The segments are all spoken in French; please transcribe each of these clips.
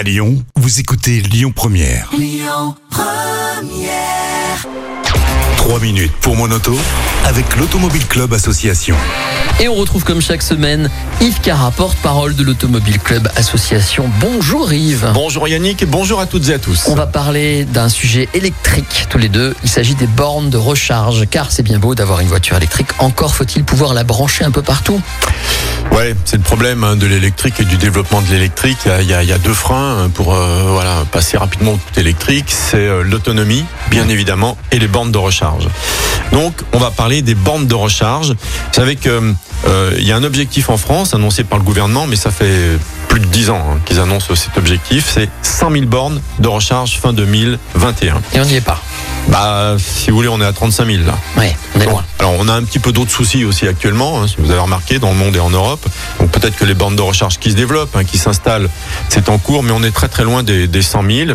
À Lyon, vous écoutez Lyon Première. 3 minutes pour mon auto avec l'Automobile Club Association. Et on retrouve comme chaque semaine Yves Cara, porte-parole de l'Automobile Club Association. Bonjour Yves. Bonjour Yannick et bonjour à toutes et à tous. On va parler d'un sujet électrique tous les deux. Il s'agit des bornes de recharge, car c'est bien beau d'avoir une voiture électrique. Encore faut-il pouvoir la brancher un peu partout. Ouais, c'est le problème hein, de l'électrique et du développement de l'électrique. Il y a- y, y deux freins hein, pour euh, voilà passer rapidement au tout électrique. C'est euh, l'autonomie, bien évidemment, et les bornes de recharge. Donc, on va parler des bornes de recharge. Vous savez que euh, il y a un objectif en France annoncé par le gouvernement, mais ça fait plus de 10 ans hein, qu'ils annoncent cet objectif. C'est 100 000 bornes de recharge fin 2021. Et on n'y est pas. Bah, si vous voulez, on est à 35 000 là. Ouais, on est loin. On a un petit peu d'autres soucis aussi actuellement, hein, si vous avez remarqué, dans le monde et en Europe. Donc peut-être que les bornes de recharge qui se développent, hein, qui s'installent, c'est en cours, mais on est très très loin des, des 100 000.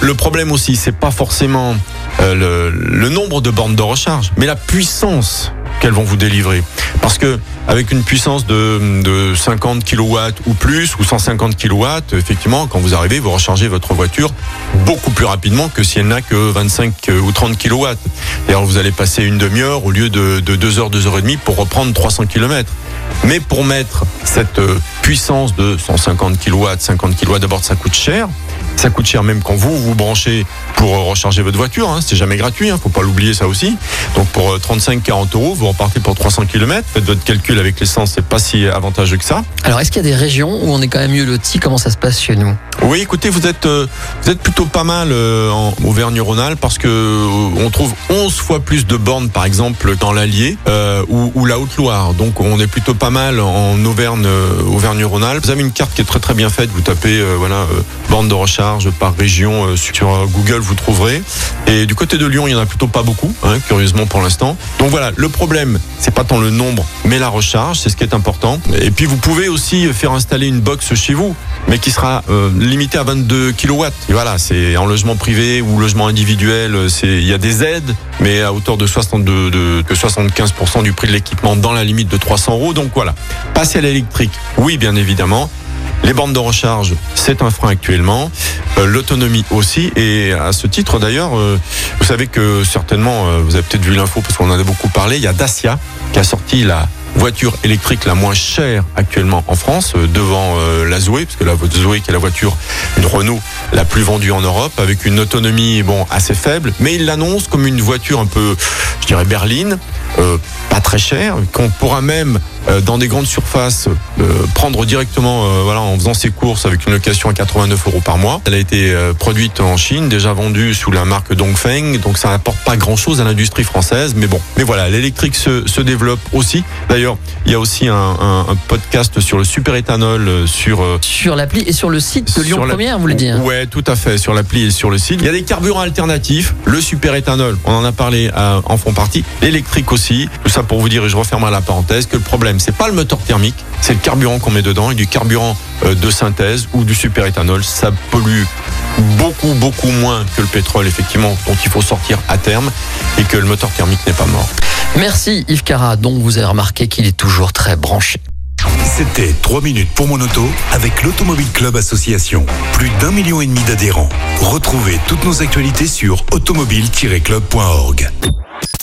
Le problème aussi, c'est pas forcément euh, le, le nombre de bornes de recharge, mais la puissance qu'elles vont vous délivrer. Parce que avec une puissance de, de 50 kW ou plus, ou 150 kW, effectivement, quand vous arrivez, vous rechargez votre voiture beaucoup plus rapidement que si elle n'a que 25 ou 30 kW. D'ailleurs, vous allez passer une demi-heure au lieu de, de 2 heures, 2 heures et demie pour reprendre 300 km. Mais pour mettre cette euh, puissance de 150 kW, 50 kW, d'abord ça coûte cher. Ça coûte cher même quand vous vous branchez pour euh, recharger votre voiture. Hein. C'est jamais gratuit, hein. faut pas l'oublier ça aussi. Donc pour 35-40 euros, vous repartez pour 300 km. Faites votre calcul avec l'essence, c'est pas si avantageux que ça. Alors, est-ce qu'il y a des régions où on est quand même mieux loti Comment ça se passe chez nous? Oui, écoutez, vous êtes euh, vous êtes plutôt pas mal euh, en Auvergne-Rhône-Alpes parce que euh, on trouve 11 fois plus de bornes par exemple dans l'Allier euh, ou, ou la Haute-Loire. Donc on est plutôt pas mal en Auvergne euh, Auvergne-Rhône-Alpes. Vous avez une carte qui est très très bien faite, vous tapez euh, voilà euh, bornes de recharge par région euh, sur euh, Google, vous trouverez. Et du côté de Lyon, il y en a plutôt pas beaucoup hein, curieusement pour l'instant. Donc voilà, le problème, c'est pas tant le nombre mais la recharge, c'est ce qui est important. Et puis vous pouvez aussi faire installer une box chez vous mais qui sera euh, limité à 22 kW. Et voilà, c'est en logement privé ou logement individuel, euh, c'est il y a des aides, mais à hauteur de 62 de, que 75% du prix de l'équipement dans la limite de 300 euros. Donc voilà, passer à l'électrique, oui bien évidemment. Les bornes de recharge, c'est un frein actuellement. Euh, L'autonomie aussi. Et à ce titre, d'ailleurs, euh, vous savez que certainement, euh, vous avez peut-être vu l'info parce qu'on en a beaucoup parlé. Il y a Dacia qui a sorti la voiture électrique la moins chère actuellement en France, devant la Zoé, parce que la Zoé qui est la voiture, une Renault la plus vendue en Europe, avec une autonomie bon assez faible, mais il l'annonce comme une voiture un peu, je dirais berline, pas très chère, qu'on pourra même dans des grandes surfaces euh, prendre directement, euh, voilà, en faisant ses courses avec une location à 89 euros par mois. Elle a été euh, produite en Chine, déjà vendue sous la marque Dongfeng, donc ça n'apporte pas grand-chose à l'industrie française, mais bon. Mais voilà, l'électrique se, se développe aussi. D'ailleurs, il y a aussi un, un- un podcast sur le superéthanol, euh, sur euh, Sur l'appli et sur le site de Lyon la- Première, vous voulez dire Ouais, tout à fait, sur l'appli et sur le site. Il y a des carburants alternatifs, le superéthanol, on en a parlé euh, en font partie, l'électrique aussi. Tout ça pour vous dire, et je referme la parenthèse, que le problème, c'est pas le moteur thermique, c'est le carburant qu'on met dedans et du carburant euh, de synthèse ou du superéthanol. Ça pollue beaucoup, beaucoup moins que le pétrole, effectivement, dont il faut sortir à terme et que le moteur thermique n'est pas mort. Merci Yves Cara, dont vous avez remarqué qu'il est toujours très branché. C'était 3 minutes pour mon auto avec l'Automobile Club Association. Plus d'un million et demi d'adhérents. Retrouvez toutes nos actualités sur automobile-club.org.